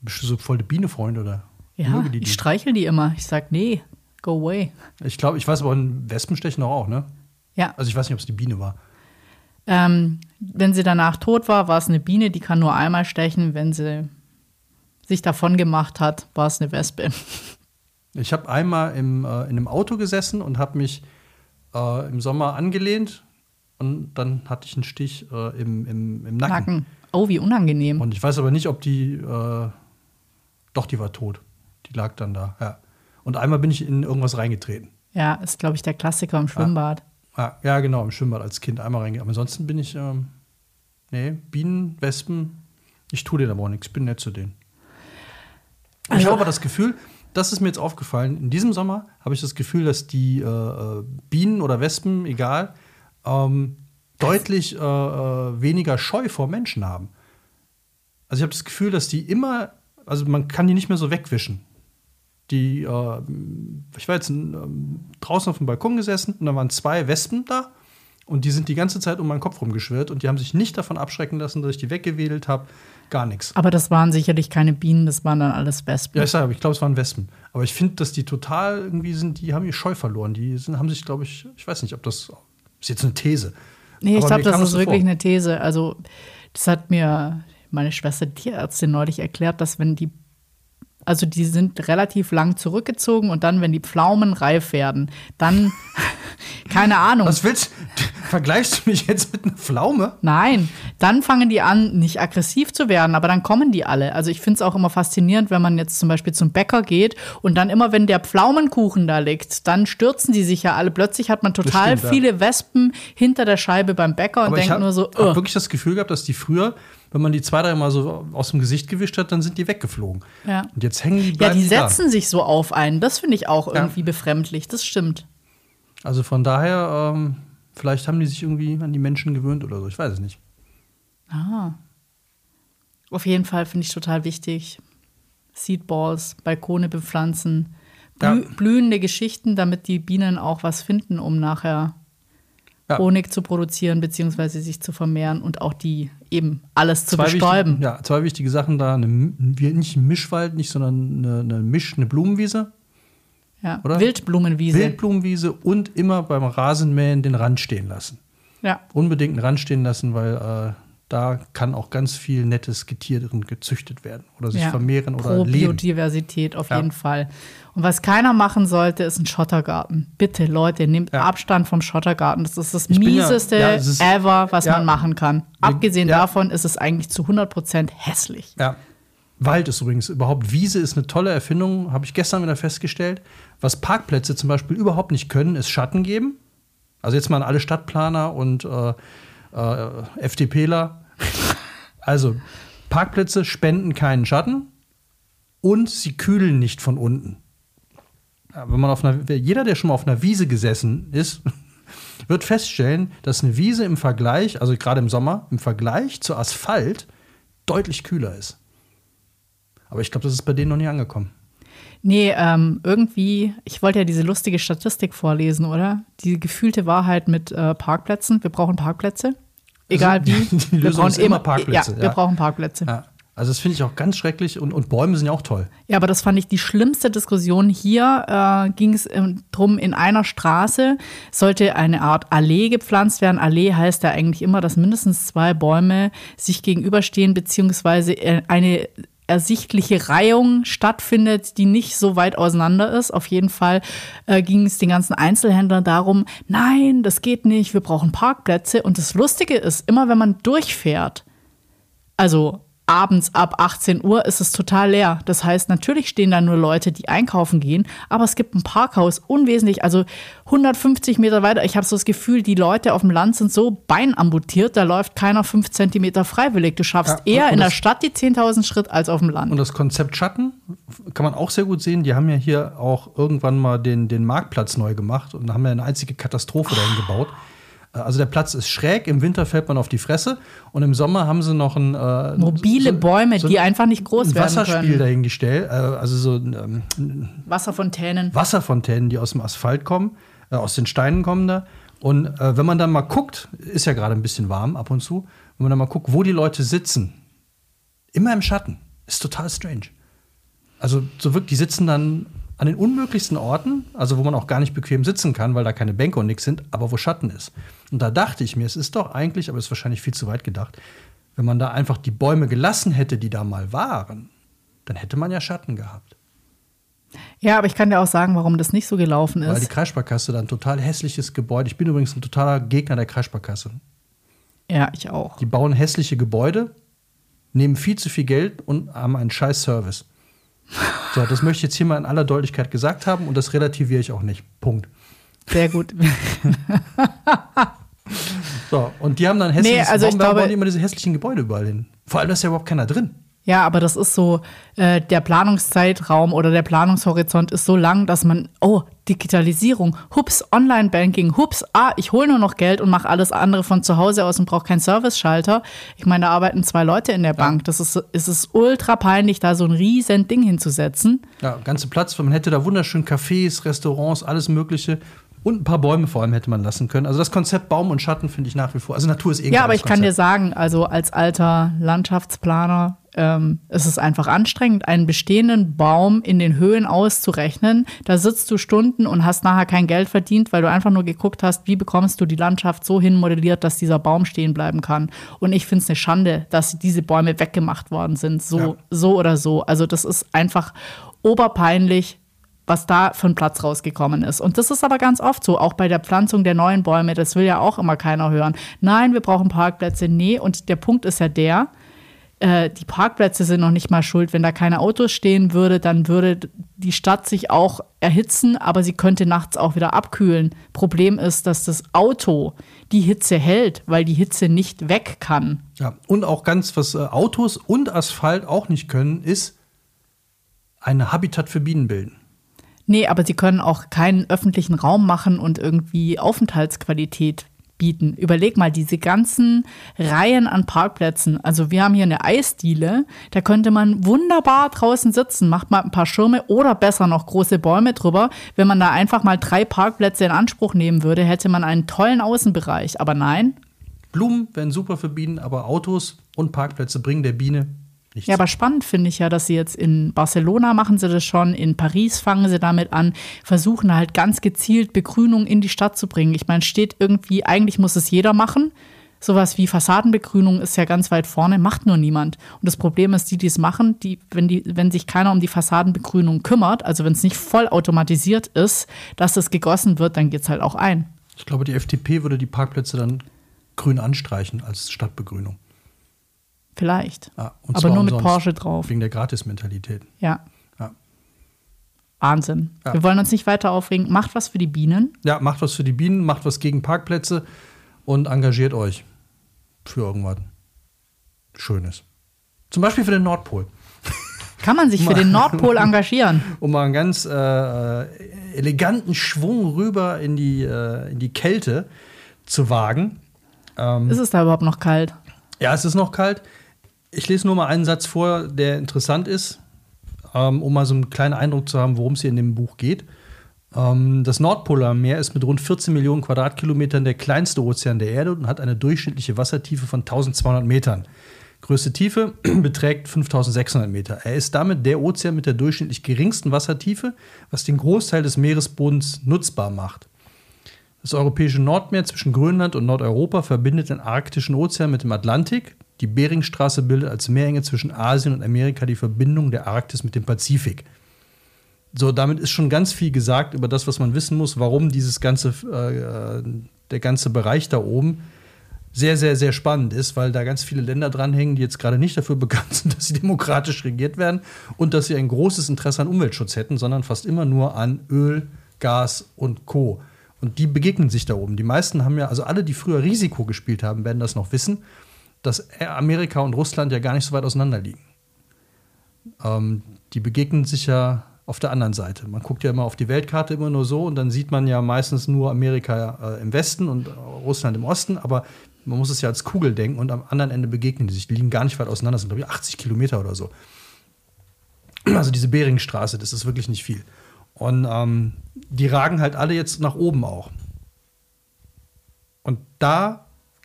Bist du so voll der Bienefreund oder? Ja, die, die? ich streichel die immer. Ich sag, nee, go away. Ich glaube, ich weiß aber, Wespen stechen auch, ne? Ja. Also ich weiß nicht, ob es die Biene war. Ähm, wenn sie danach tot war, war es eine Biene, die kann nur einmal stechen. Wenn sie sich davon gemacht hat, war es eine Wespe. Ich habe einmal im, äh, in einem Auto gesessen und habe mich äh, im Sommer angelehnt und dann hatte ich einen Stich äh, im, im, im Nacken. Nacken. Oh, wie unangenehm. Und ich weiß aber nicht, ob die, äh, doch, die war tot. Die lag dann da, ja. Und einmal bin ich in irgendwas reingetreten. Ja, ist, glaube ich, der Klassiker im Schwimmbad. Ja. ja, genau, im Schwimmbad als Kind einmal reingegangen. Aber ansonsten bin ich, ähm, nee, Bienen, Wespen, ich tue denen aber auch nichts, ich bin nett zu denen. Also, ich habe aber das Gefühl, das ist mir jetzt aufgefallen, in diesem Sommer habe ich das Gefühl, dass die äh, äh Bienen oder Wespen, egal, ähm, deutlich äh, äh, weniger Scheu vor Menschen haben. Also ich habe das Gefühl, dass die immer, also man kann die nicht mehr so wegwischen. Die, äh, ich war jetzt ähm, draußen auf dem Balkon gesessen und da waren zwei Wespen da und die sind die ganze Zeit um meinen Kopf rumgeschwirrt und die haben sich nicht davon abschrecken lassen, dass ich die weggewedelt habe. Gar nichts. Aber das waren sicherlich keine Bienen, das waren dann alles Wespen. Ja, ich sage, ich glaube, es waren Wespen. Aber ich finde, dass die total irgendwie sind, die haben ihr Scheu verloren. Die sind, haben sich, glaube ich, ich weiß nicht, ob das ist jetzt eine These. Nee, ich glaube, das ist wirklich vor. eine These. Also, das hat mir meine Schwester Tierärztin neulich erklärt, dass wenn die also die sind relativ lang zurückgezogen und dann, wenn die Pflaumen reif werden, dann, keine Ahnung. Was willst du? Vergleichst du mich jetzt mit einer Pflaume? Nein, dann fangen die an, nicht aggressiv zu werden, aber dann kommen die alle. Also ich finde es auch immer faszinierend, wenn man jetzt zum Beispiel zum Bäcker geht und dann immer, wenn der Pflaumenkuchen da liegt, dann stürzen die sich ja alle. Plötzlich hat man total stimmt, viele ja. Wespen hinter der Scheibe beim Bäcker und denkt nur so, ich habe wirklich das Gefühl gehabt, dass die früher wenn man die zwei, drei Mal so aus dem Gesicht gewischt hat, dann sind die weggeflogen. Ja. Und jetzt hängen die Ja, die setzen da. sich so auf einen. Das finde ich auch irgendwie ja. befremdlich. Das stimmt. Also von daher, ähm, vielleicht haben die sich irgendwie an die Menschen gewöhnt oder so. Ich weiß es nicht. Ah. Auf jeden Fall finde ich total wichtig. Seedballs, Balkone bepflanzen, blü ja. blühende Geschichten, damit die Bienen auch was finden, um nachher ja. Honig zu produzieren beziehungsweise sich zu vermehren und auch die eben alles zu zwei bestäuben. Wichtig, ja, zwei wichtige Sachen da. Eine, nicht ein Mischwald, nicht, sondern eine, eine Misch, eine Blumenwiese. Ja, oder? Wildblumenwiese. Wildblumenwiese und immer beim Rasenmähen den Rand stehen lassen. Ja. Unbedingt einen Rand stehen lassen, weil äh, da kann auch ganz viel nettes Getier drin gezüchtet werden oder sich ja, vermehren oder pro leben. Biodiversität auf ja. jeden Fall. Und was keiner machen sollte, ist ein Schottergarten. Bitte, Leute, nehmt ja. Abstand vom Schottergarten. Das ist das ich mieseste ja, ist, ever, was man machen kann. Abgesehen davon ist es eigentlich zu 100 Prozent hässlich. Ja. Wald ist übrigens überhaupt, Wiese ist eine tolle Erfindung, habe ich gestern wieder festgestellt. Was Parkplätze zum Beispiel überhaupt nicht können, ist Schatten geben. Also jetzt mal an alle Stadtplaner und äh, äh, FDPler. Also, Parkplätze spenden keinen Schatten und sie kühlen nicht von unten. Wenn man auf einer, jeder, der schon mal auf einer Wiese gesessen ist, wird feststellen, dass eine Wiese im Vergleich, also gerade im Sommer, im Vergleich zu Asphalt deutlich kühler ist. Aber ich glaube, das ist bei denen noch nie angekommen. Nee, ähm, irgendwie, ich wollte ja diese lustige Statistik vorlesen, oder? Die gefühlte Wahrheit mit äh, Parkplätzen. Wir brauchen Parkplätze. Egal also, wie. Die wir brauchen immer Parkplätze. Ja, wir brauchen Parkplätze. Ja. Also das finde ich auch ganz schrecklich und, und Bäume sind ja auch toll. Ja, aber das fand ich die schlimmste Diskussion. Hier äh, ging es ähm, drum, in einer Straße sollte eine Art Allee gepflanzt werden. Allee heißt ja eigentlich immer, dass mindestens zwei Bäume sich gegenüberstehen, beziehungsweise äh, eine ersichtliche Reihung stattfindet, die nicht so weit auseinander ist. Auf jeden Fall äh, ging es den ganzen Einzelhändlern darum, nein, das geht nicht, wir brauchen Parkplätze. Und das Lustige ist, immer wenn man durchfährt, also abends ab 18 Uhr ist es total leer. Das heißt, natürlich stehen da nur Leute, die einkaufen gehen, aber es gibt ein Parkhaus unwesentlich, also 150 Meter weiter. Ich habe so das Gefühl, die Leute auf dem Land sind so beinamputiert, da läuft keiner fünf Zentimeter freiwillig. Du schaffst ja, eher in der Stadt die 10.000 Schritt als auf dem Land. Und das Konzept Schatten kann man auch sehr gut sehen. Die haben ja hier auch irgendwann mal den, den Marktplatz neu gemacht und haben ja eine einzige Katastrophe dahin gebaut. Also der Platz ist schräg, im Winter fällt man auf die Fresse und im Sommer haben sie noch ein äh, mobile so, Bäume, so die einfach nicht groß ein werden Wasserspiel können. dahingestellt, äh, also so ähm, Wasserfontänen. Wasserfontänen, die aus dem Asphalt kommen, äh, aus den Steinen kommen da. Und äh, wenn man dann mal guckt, ist ja gerade ein bisschen warm ab und zu, wenn man dann mal guckt, wo die Leute sitzen, immer im Schatten, ist total strange. Also so wirklich, die sitzen dann an den unmöglichsten Orten, also wo man auch gar nicht bequem sitzen kann, weil da keine Bänke und nichts sind, aber wo Schatten ist. Und da dachte ich mir, es ist doch eigentlich, aber es ist wahrscheinlich viel zu weit gedacht, wenn man da einfach die Bäume gelassen hätte, die da mal waren, dann hätte man ja Schatten gehabt. Ja, aber ich kann dir auch sagen, warum das nicht so gelaufen ist. Weil die Kreissparkasse da ein total hässliches Gebäude. Ich bin übrigens ein totaler Gegner der Kreissparkasse. Ja, ich auch. Die bauen hässliche Gebäude, nehmen viel zu viel Geld und haben einen scheiß Service. So, das möchte ich jetzt hier mal in aller Deutlichkeit gesagt haben und das relativiere ich auch nicht. Punkt. Sehr gut. so, und die haben dann hässliches, nee, also ich glaube, immer diese hässlichen Gebäude überall hin. Vor allem, da ist ja überhaupt keiner drin. Ja, aber das ist so, äh, der Planungszeitraum oder der Planungshorizont ist so lang, dass man, oh, Digitalisierung, hups, Online-Banking, hups, ah, ich hole nur noch Geld und mache alles andere von zu Hause aus und brauche keinen Service-Schalter. Ich meine, da arbeiten zwei Leute in der Bank. Das ist, es ist ultra peinlich, da so ein riesen Ding hinzusetzen. Ja, ganze Platz, man hätte da wunderschön Cafés, Restaurants, alles Mögliche. Und ein paar Bäume vor allem hätte man lassen können. Also das Konzept Baum und Schatten finde ich nach wie vor. Also Natur ist eh Ja, aber ich Konzept. kann dir sagen, also als alter Landschaftsplaner ähm, es ist einfach anstrengend, einen bestehenden Baum in den Höhen auszurechnen. Da sitzt du Stunden und hast nachher kein Geld verdient, weil du einfach nur geguckt hast, wie bekommst du die Landschaft so hinmodelliert, dass dieser Baum stehen bleiben kann. Und ich finde es eine Schande, dass diese Bäume weggemacht worden sind, so, ja. so oder so. Also das ist einfach oberpeinlich, was da für ein Platz rausgekommen ist. Und das ist aber ganz oft so, auch bei der Pflanzung der neuen Bäume, das will ja auch immer keiner hören. Nein, wir brauchen Parkplätze. Nee, und der Punkt ist ja der, äh, die Parkplätze sind noch nicht mal schuld. Wenn da keine Autos stehen würde, dann würde die Stadt sich auch erhitzen, aber sie könnte nachts auch wieder abkühlen. Problem ist, dass das Auto die Hitze hält, weil die Hitze nicht weg kann. Ja, und auch ganz, was äh, Autos und Asphalt auch nicht können, ist ein Habitat für Bienen bilden. Nee, aber sie können auch keinen öffentlichen Raum machen und irgendwie Aufenthaltsqualität bieten. Überleg mal, diese ganzen Reihen an Parkplätzen. Also wir haben hier eine Eisdiele, da könnte man wunderbar draußen sitzen, macht mal ein paar Schirme oder besser noch große Bäume drüber. Wenn man da einfach mal drei Parkplätze in Anspruch nehmen würde, hätte man einen tollen Außenbereich. Aber nein. Blumen wären super für Bienen, aber Autos und Parkplätze bringen der Biene Nichts. Ja, aber spannend finde ich ja, dass sie jetzt in Barcelona machen sie das schon, in Paris fangen sie damit an, versuchen halt ganz gezielt Begrünung in die Stadt zu bringen. Ich meine, steht irgendwie, eigentlich muss es jeder machen. Sowas wie Fassadenbegrünung ist ja ganz weit vorne, macht nur niemand. Und das Problem ist, die, die es machen, die, wenn, die, wenn sich keiner um die Fassadenbegrünung kümmert, also wenn es nicht voll automatisiert ist, dass es gegossen wird, dann geht es halt auch ein. Ich glaube, die FDP würde die Parkplätze dann grün anstreichen als Stadtbegrünung. Vielleicht. Ja, Aber nur mit Porsche drauf. Wegen der Gratis-Mentalität. Ja. ja. Wahnsinn. Ja. Wir wollen uns nicht weiter aufregen. Macht was für die Bienen. Ja, macht was für die Bienen, macht was gegen Parkplätze und engagiert euch für irgendwas Schönes. Zum Beispiel für den Nordpol. Kann man sich für den Nordpol engagieren? Um mal einen ganz äh, eleganten Schwung rüber in die, äh, in die Kälte. zu wagen. Ähm, ist es da überhaupt noch kalt? Ja, es ist noch kalt. Ich lese nur mal einen Satz vor, der interessant ist, ähm, um mal so einen kleinen Eindruck zu haben, worum es hier in dem Buch geht. Ähm, das Nordpolarmeer ist mit rund 14 Millionen Quadratkilometern der kleinste Ozean der Erde und hat eine durchschnittliche Wassertiefe von 1200 Metern. Größte Tiefe beträgt 5600 Meter. Er ist damit der Ozean mit der durchschnittlich geringsten Wassertiefe, was den Großteil des Meeresbodens nutzbar macht. Das europäische Nordmeer zwischen Grönland und Nordeuropa verbindet den arktischen Ozean mit dem Atlantik. Die Beringstraße bildet als Meerenge zwischen Asien und Amerika die Verbindung der Arktis mit dem Pazifik. So, damit ist schon ganz viel gesagt über das, was man wissen muss, warum dieses ganze, äh, der ganze Bereich da oben sehr, sehr, sehr spannend ist, weil da ganz viele Länder dranhängen, die jetzt gerade nicht dafür bekannt sind, dass sie demokratisch regiert werden und dass sie ein großes Interesse an Umweltschutz hätten, sondern fast immer nur an Öl, Gas und Co. Und die begegnen sich da oben. Die meisten haben ja, also alle, die früher Risiko gespielt haben, werden das noch wissen, dass Amerika und Russland ja gar nicht so weit auseinander liegen. Ähm, die begegnen sich ja auf der anderen Seite. Man guckt ja immer auf die Weltkarte immer nur so und dann sieht man ja meistens nur Amerika äh, im Westen und Russland im Osten, aber man muss es ja als Kugel denken und am anderen Ende begegnen die sich. Die liegen gar nicht weit auseinander, das sind glaube ich 80 Kilometer oder so. Also diese Beringstraße, das ist wirklich nicht viel. Und ähm, die ragen halt alle jetzt nach oben auch. Und da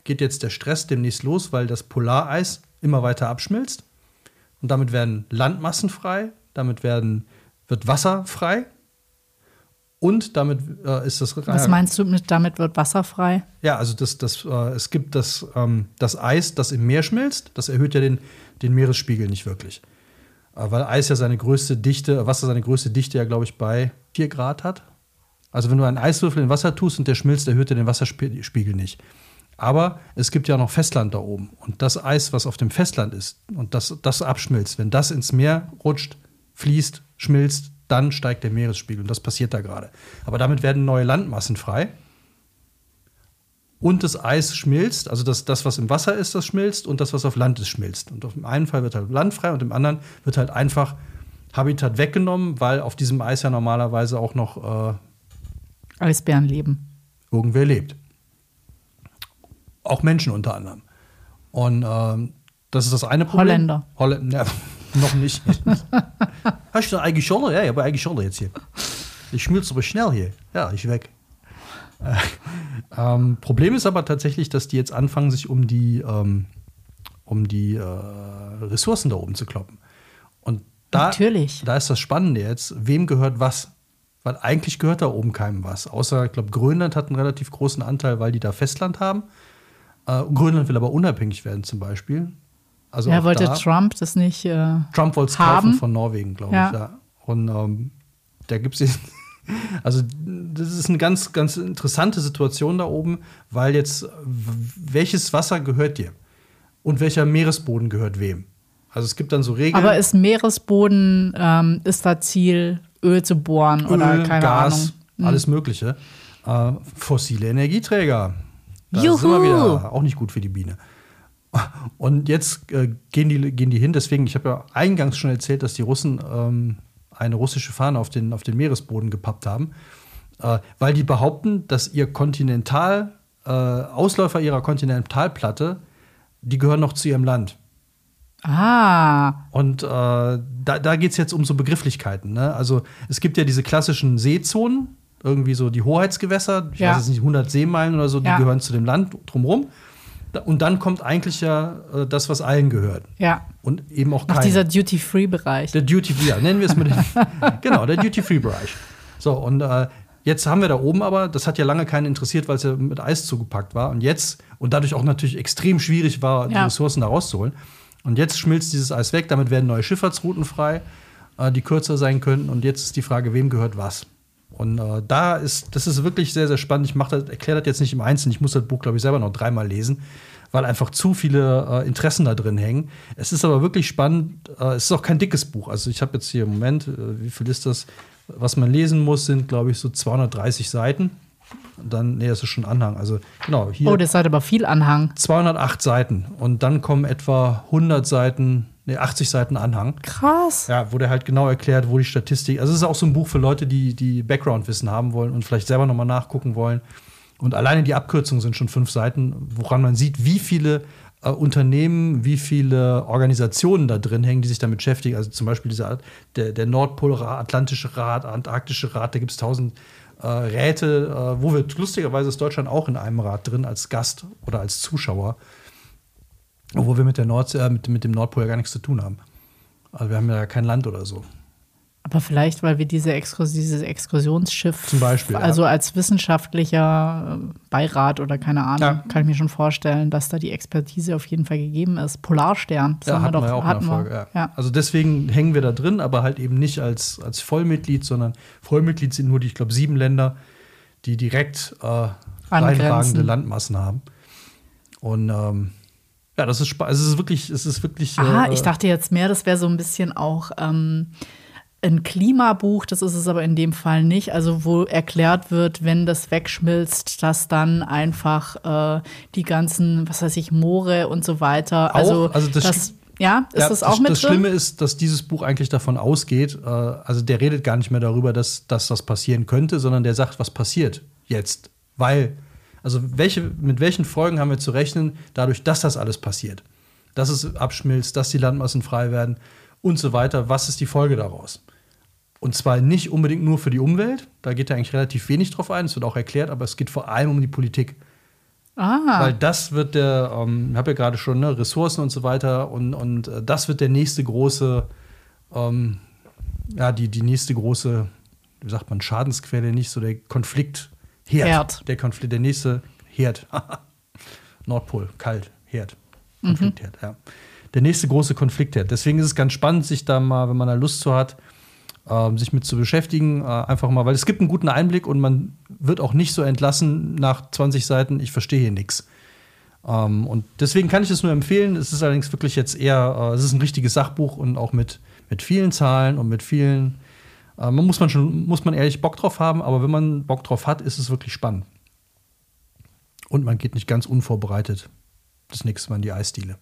geht jetzt der Stress demnächst los, weil das Polareis immer weiter abschmilzt. Und damit werden Landmassen frei, damit werden wird Wasser frei. Und damit äh, ist das. Was meinst du mit damit wird Wasser frei? Ja, also das, das, äh, es gibt das, ähm, das Eis, das im Meer schmilzt, das erhöht ja den, den Meeresspiegel nicht wirklich. Äh, weil Eis ja seine größte Dichte, Wasser seine größte Dichte ja, glaube ich, bei 4 Grad hat. Also wenn du einen Eiswürfel in Wasser tust und der schmilzt, erhöht er den Wasserspiegel nicht. Aber es gibt ja noch Festland da oben. Und das Eis, was auf dem Festland ist und das, das abschmilzt, wenn das ins Meer rutscht, fließt, schmilzt, dann steigt der Meeresspiegel. Und das passiert da gerade. Aber damit werden neue Landmassen frei. Und das Eis schmilzt, also das, das, was im Wasser ist, das schmilzt und das, was auf Land ist, schmilzt. Und auf dem einen Fall wird halt Land frei und im anderen wird halt einfach Habitat weggenommen, weil auf diesem Eis ja normalerweise auch noch äh, Eisbären leben. Irgendwer lebt. Auch Menschen unter anderem. Und ähm, das ist das eine Problem. Holländer. Holländer. Ja, noch nicht. Hast du eigentlich schon? Ja, ich habe eigentlich schon jetzt hier. Ich schmilzt aber schnell hier. Ja, ich weg. Äh, ähm, Problem ist aber tatsächlich, dass die jetzt anfangen, sich um die, ähm, um die äh, Ressourcen da oben zu kloppen. Und da, Natürlich. da ist das Spannende jetzt, wem gehört was? Weil eigentlich gehört da oben keinem was. Außer, ich glaube, Grönland hat einen relativ großen Anteil, weil die da Festland haben. Äh, Grönland will aber unabhängig werden, zum Beispiel. Also ja, wollte da, Trump das nicht. Äh, Trump wollte es kaufen von Norwegen, glaube ja. ich. Ja. Und ähm, da gibt es also das ist eine ganz, ganz interessante Situation da oben, weil jetzt welches Wasser gehört dir und welcher Meeresboden gehört wem? Also es gibt dann so Regeln. Aber ist Meeresboden ähm, ist da Ziel, Öl zu bohren Öl, oder keine Gas, Ahnung? Hm. Alles Mögliche. Äh, fossile Energieträger. Da Juhu. sind wir wieder auch nicht gut für die Biene. Und jetzt äh, gehen, die, gehen die hin. Deswegen, ich habe ja eingangs schon erzählt, dass die Russen ähm, eine russische Fahne auf den, auf den Meeresboden gepappt haben, äh, weil die behaupten, dass ihr Kontinental, äh, Ausläufer ihrer Kontinentalplatte, die gehören noch zu ihrem Land. Ah. Und äh, da, da geht es jetzt um so Begrifflichkeiten. Ne? Also es gibt ja diese klassischen Seezonen, irgendwie so die Hoheitsgewässer, ich ja. weiß jetzt nicht, 100 Seemeilen oder so, die ja. gehören zu dem Land drumherum. Und dann kommt eigentlich ja äh, das, was allen gehört. Ja. Und eben auch kein. Ach, dieser Duty-Free-Bereich. Der Duty-Free, ja, nennen wir es mit. genau, der Duty-Free-Bereich. So, und äh, jetzt haben wir da oben aber, das hat ja lange keinen interessiert, weil es ja mit Eis zugepackt war. Und jetzt, und dadurch auch natürlich extrem schwierig war, die Ressourcen da rauszuholen. Und jetzt schmilzt dieses Eis weg, damit werden neue Schifffahrtsrouten frei, äh, die kürzer sein könnten. Und jetzt ist die Frage, wem gehört was? Und äh, da ist, das ist wirklich sehr, sehr spannend. Ich erkläre das jetzt nicht im Einzelnen. Ich muss das Buch, glaube ich, selber noch dreimal lesen, weil einfach zu viele äh, Interessen da drin hängen. Es ist aber wirklich spannend. Äh, es ist auch kein dickes Buch. Also ich habe jetzt hier im Moment, äh, wie viel ist das? Was man lesen muss, sind, glaube ich, so 230 Seiten. Und dann, nee, das ist schon Anhang. Also genau, hier. Oh, das hat aber viel Anhang. 208 Seiten. Und dann kommen etwa 100 Seiten nee, 80 Seiten Anhang. Krass. Ja, wo der halt genau erklärt, wo die Statistik. Also es ist auch so ein Buch für Leute, die, die Background-Wissen haben wollen und vielleicht selber nochmal nachgucken wollen. Und alleine die Abkürzungen sind schon fünf Seiten, woran man sieht, wie viele äh, Unternehmen, wie viele Organisationen da drin hängen, die sich damit beschäftigen. Also zum Beispiel dieser, der, der Nordpolrat, Atlantische Rat, Antarktische Rat, da gibt es tausend äh, Räte, äh, wo wir lustigerweise ist Deutschland auch in einem Rat drin als Gast oder als Zuschauer, obwohl wir mit, der Nord äh, mit, mit dem Nordpol ja gar nichts zu tun haben. Also wir haben ja kein Land oder so. Aber vielleicht, weil wir diese Exkurs dieses Exkursionsschiff, Zum Beispiel, also als wissenschaftlicher äh, Beirat oder keine Ahnung, ja. kann ich mir schon vorstellen, dass da die Expertise auf jeden Fall gegeben ist. Polarstern, ja, haben wir doch wir auch hatten Folge. Ja. Also deswegen hängen wir da drin, aber halt eben nicht als, als Vollmitglied, sondern Vollmitglied sind nur die, ich glaube, sieben Länder, die direkt äh, reinragende Landmassen haben. Und ähm, ja, das ist. Also es ist wirklich, es ist wirklich. Ah, äh, ich dachte jetzt mehr, das wäre so ein bisschen auch. Ähm, ein Klimabuch, das ist es aber in dem Fall nicht, also wo erklärt wird, wenn das wegschmilzt, dass dann einfach äh, die ganzen, was weiß ich, Moore und so weiter. Also, auch, also das, das ja, ist ja, das auch das, mit Das drin? Schlimme ist, dass dieses Buch eigentlich davon ausgeht, äh, also der redet gar nicht mehr darüber, dass, dass das passieren könnte, sondern der sagt, was passiert jetzt. Weil, also welche, mit welchen Folgen haben wir zu rechnen, dadurch, dass das alles passiert. Dass es abschmilzt, dass die Landmassen frei werden und so weiter. Was ist die Folge daraus? Und zwar nicht unbedingt nur für die Umwelt, da geht er eigentlich relativ wenig drauf ein, es wird auch erklärt, aber es geht vor allem um die Politik. Ah. Weil das wird der, ähm, ich habe ja gerade schon ne, Ressourcen und so weiter, und, und äh, das wird der nächste große, ähm, ja, die, die nächste große, wie sagt man, Schadensquelle, nicht so der Konflikt. Herd. Herd. Der Konflikt, der nächste Herd. Nordpol, kalt, Herd. Mhm. Konfliktherd, mhm. ja. Der nächste große Konfliktherd. Deswegen ist es ganz spannend, sich da mal, wenn man da Lust zu hat, ähm, sich mit zu beschäftigen. Äh, einfach mal, weil es gibt einen guten Einblick und man wird auch nicht so entlassen nach 20 Seiten, ich verstehe hier nichts. Ähm, und deswegen kann ich es nur empfehlen. Es ist allerdings wirklich jetzt eher, äh, es ist ein richtiges Sachbuch und auch mit, mit vielen Zahlen und mit vielen. Äh, man muss man schon, muss man ehrlich Bock drauf haben, aber wenn man Bock drauf hat, ist es wirklich spannend. Und man geht nicht ganz unvorbereitet das nächste Mal in die Eisdiele.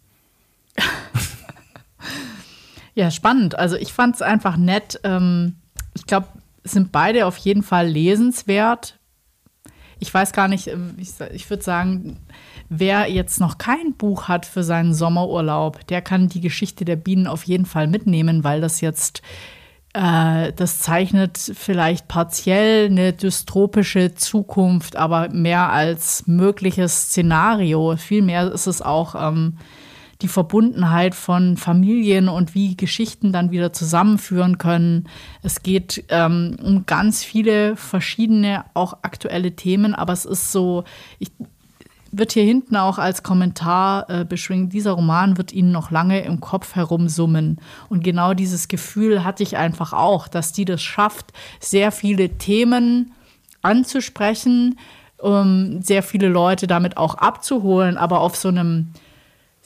Ja, spannend. Also ich fand es einfach nett. Ähm, ich glaube, sind beide auf jeden Fall lesenswert. Ich weiß gar nicht, ähm, ich, ich würde sagen, wer jetzt noch kein Buch hat für seinen Sommerurlaub, der kann die Geschichte der Bienen auf jeden Fall mitnehmen, weil das jetzt äh, das zeichnet vielleicht partiell eine dystropische Zukunft, aber mehr als mögliches Szenario. Vielmehr ist es auch ähm, die Verbundenheit von Familien und wie Geschichten dann wieder zusammenführen können. Es geht ähm, um ganz viele verschiedene, auch aktuelle Themen, aber es ist so, ich, wird hier hinten auch als Kommentar äh, beschwingt, dieser Roman wird Ihnen noch lange im Kopf herumsummen. Und genau dieses Gefühl hatte ich einfach auch, dass die das schafft, sehr viele Themen anzusprechen, um sehr viele Leute damit auch abzuholen, aber auf so einem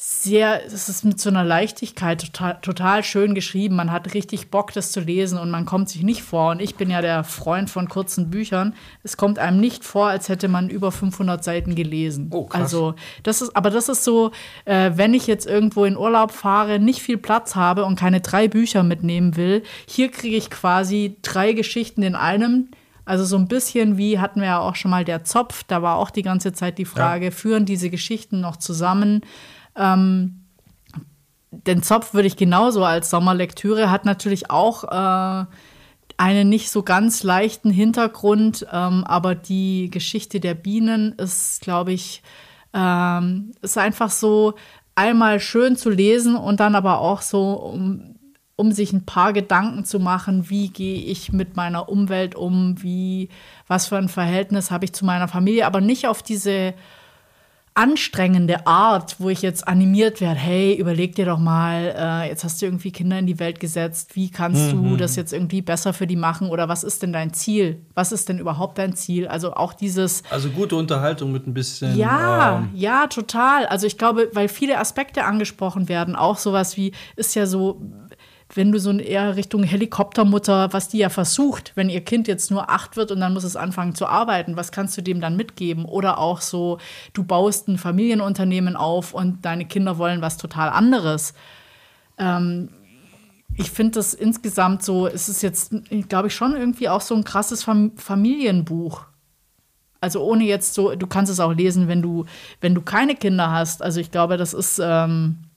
sehr, es ist mit so einer Leichtigkeit total, total schön geschrieben. Man hat richtig Bock, das zu lesen und man kommt sich nicht vor. Und ich bin ja der Freund von kurzen Büchern. Es kommt einem nicht vor, als hätte man über 500 Seiten gelesen. Oh, krass. Also, das ist, aber das ist so, äh, wenn ich jetzt irgendwo in Urlaub fahre, nicht viel Platz habe und keine drei Bücher mitnehmen will, hier kriege ich quasi drei Geschichten in einem. Also so ein bisschen wie hatten wir ja auch schon mal der Zopf, da war auch die ganze Zeit die Frage, ja. führen diese Geschichten noch zusammen? Ähm, den Zopf würde ich genauso als Sommerlektüre, hat natürlich auch äh, einen nicht so ganz leichten Hintergrund, ähm, aber die Geschichte der Bienen ist, glaube ich, ähm, ist einfach so einmal schön zu lesen und dann aber auch so, um, um sich ein paar Gedanken zu machen, wie gehe ich mit meiner Umwelt um, wie, was für ein Verhältnis habe ich zu meiner Familie, aber nicht auf diese anstrengende Art, wo ich jetzt animiert werde, hey, überleg dir doch mal, äh, jetzt hast du irgendwie Kinder in die Welt gesetzt, wie kannst mhm. du das jetzt irgendwie besser für die machen oder was ist denn dein Ziel? Was ist denn überhaupt dein Ziel? Also auch dieses Also gute Unterhaltung mit ein bisschen Ja, ähm ja, total. Also ich glaube, weil viele Aspekte angesprochen werden, auch sowas wie ist ja so wenn du so eher Richtung Helikoptermutter, was die ja versucht, wenn ihr Kind jetzt nur acht wird und dann muss es anfangen zu arbeiten, was kannst du dem dann mitgeben? Oder auch so, du baust ein Familienunternehmen auf und deine Kinder wollen was total anderes. Ähm, ich finde das insgesamt so, es ist jetzt, glaube ich, schon irgendwie auch so ein krasses Fam Familienbuch. Also ohne jetzt so, du kannst es auch lesen, wenn du, wenn du keine Kinder hast. Also ich glaube, das ist. Ähm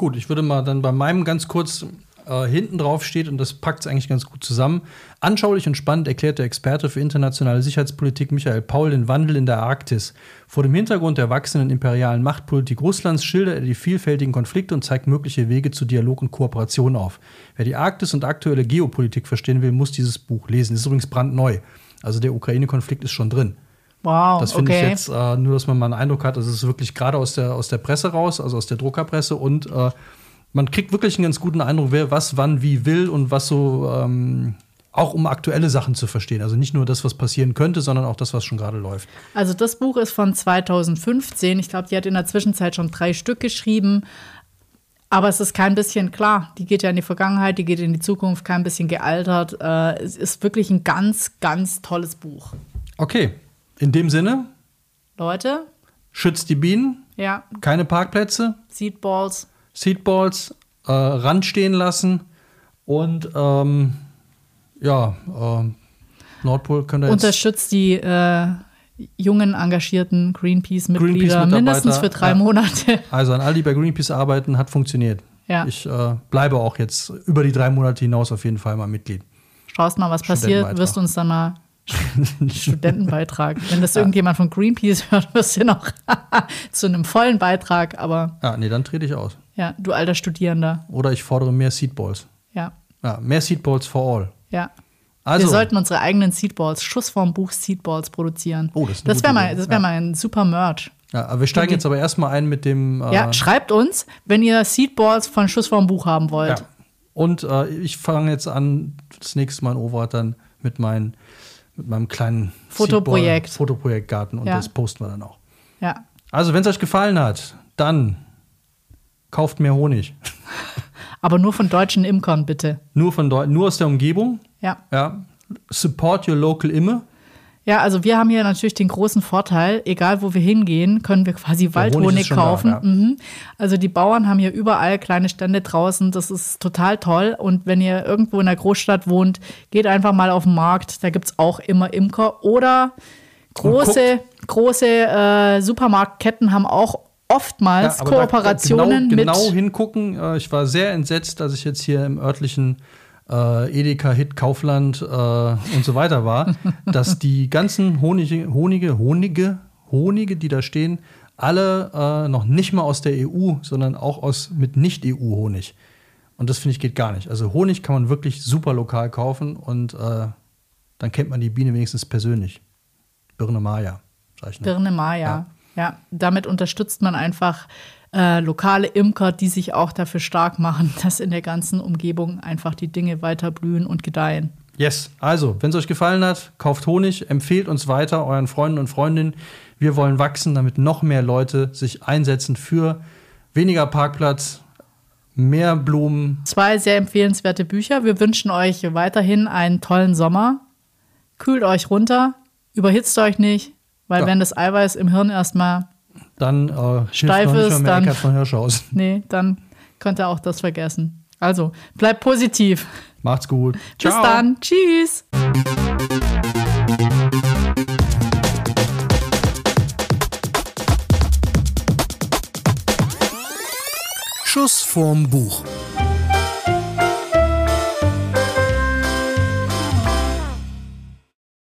Gut, ich würde mal dann bei meinem ganz kurz äh, hinten drauf steht, und das packt es eigentlich ganz gut zusammen. Anschaulich und spannend erklärt der Experte für internationale Sicherheitspolitik Michael Paul den Wandel in der Arktis. Vor dem Hintergrund der wachsenden imperialen Machtpolitik Russlands schildert er die vielfältigen Konflikte und zeigt mögliche Wege zu Dialog und Kooperation auf. Wer die Arktis und aktuelle Geopolitik verstehen will, muss dieses Buch lesen. Ist übrigens brandneu. Also der Ukraine-Konflikt ist schon drin. Wow, das finde okay. ich jetzt äh, nur, dass man mal einen Eindruck hat, es ist wirklich gerade aus der, aus der Presse raus, also aus der Druckerpresse und äh, man kriegt wirklich einen ganz guten Eindruck, wer was, wann, wie will und was so, ähm, auch um aktuelle Sachen zu verstehen. Also nicht nur das, was passieren könnte, sondern auch das, was schon gerade läuft. Also das Buch ist von 2015. Ich glaube, die hat in der Zwischenzeit schon drei Stück geschrieben. Aber es ist kein bisschen klar. Die geht ja in die Vergangenheit, die geht in die Zukunft, kein bisschen gealtert. Äh, es ist wirklich ein ganz, ganz tolles Buch. Okay, in dem Sinne. Leute. Schützt die Bienen. Ja. Keine Parkplätze. Seedballs. Seatballs äh, Rand stehen lassen und ähm, ja, äh, Nordpol könnt ihr jetzt Unterstützt die äh, jungen, engagierten Greenpeace-Mitglieder Greenpeace mindestens für drei ja. Monate. Also an all die bei Greenpeace arbeiten, hat funktioniert. Ja. Ich äh, bleibe auch jetzt über die drei Monate hinaus auf jeden Fall mal Mitglied. Schaust mal, was passiert, wirst uns dann mal Studentenbeitrag. Wenn das ja. irgendjemand von Greenpeace hört, wirst du noch zu einem vollen Beitrag, aber. Ja, nee, dann trete ich aus. Ja, du alter Studierender. Oder ich fordere mehr Seedballs. Ja. Ja, mehr Seedballs for all. Ja. Also, Wir sollten unsere eigenen Seedballs, Schuss vorm Buch Seedballs produzieren. Oh, das, das wäre mal, wär ja. mal ein super Merch. Ja, aber wir steigen jetzt aber erstmal ein mit dem. Äh ja, schreibt uns, wenn ihr Seedballs von Schuss vorm Buch haben wollt. Ja. Und äh, ich fange jetzt an, das nächste Mal in Overath dann mit, mein, mit meinem kleinen Fotoprojekt. Fotoprojektgarten und Ja. das posten wir dann auch. Ja. Also, wenn es euch gefallen hat, dann kauft mehr Honig. Aber nur von deutschen Imkern, bitte. Nur, von Deu nur aus der Umgebung. Ja. Ja. Support your local Imme. Ja, also wir haben hier natürlich den großen Vorteil, egal wo wir hingehen, können wir quasi Honig Waldhonig schon da, kaufen. ja. mhm. Also die Bauern haben hier überall kleine Stände draußen. Das ist total toll. Und wenn ihr irgendwo in der Großstadt wohnt, geht einfach mal auf den Markt. Da gibt es auch immer Imker. Oder große, große äh, Supermarktketten haben auch oftmals Ja, da- Kooperationen genau, genau mit. hingucken. Äh, Ich war sehr entsetzt, als ich jetzt hier im örtlichen äh, Edeka, Hit, Kaufland äh, und so weiter war, dass die ganzen Honige, Honige, Honige, Honige, die da stehen, alle äh, noch nicht mal aus der EU, sondern auch aus mit Nicht-EU-Honig. Und das finde ich geht gar nicht. Also Honig kann man wirklich super lokal kaufen und äh, dann kennt man die Biene wenigstens persönlich. Birne Maya, sag ich nur. Birne Maya. Ja. damit unterstützt man einfach äh, lokale Imker, die sich auch dafür stark machen, dass in der ganzen Umgebung einfach die Dinge weiter blühen und gedeihen. Yes, also, wenn es euch gefallen hat, kauft Honig, empfehlt uns weiter euren Freunden und Freundinnen. Wir wollen wachsen, damit noch mehr Leute sich einsetzen für weniger Parkplatz, mehr Blumen. Zwei sehr empfehlenswerte Bücher. Wir wünschen euch weiterhin einen tollen Sommer. Kühlt euch runter, überhitzt euch nicht, weil Ja. wenn das Eiweiß im Hirn erstmal, Dann äh, Steif ist, dann- von Hirschhausen. nee, dann könnt ihr auch das vergessen. Also, bleibt positiv. Macht's gut. Bis dann. Tschüss. Schuss vorm Buch.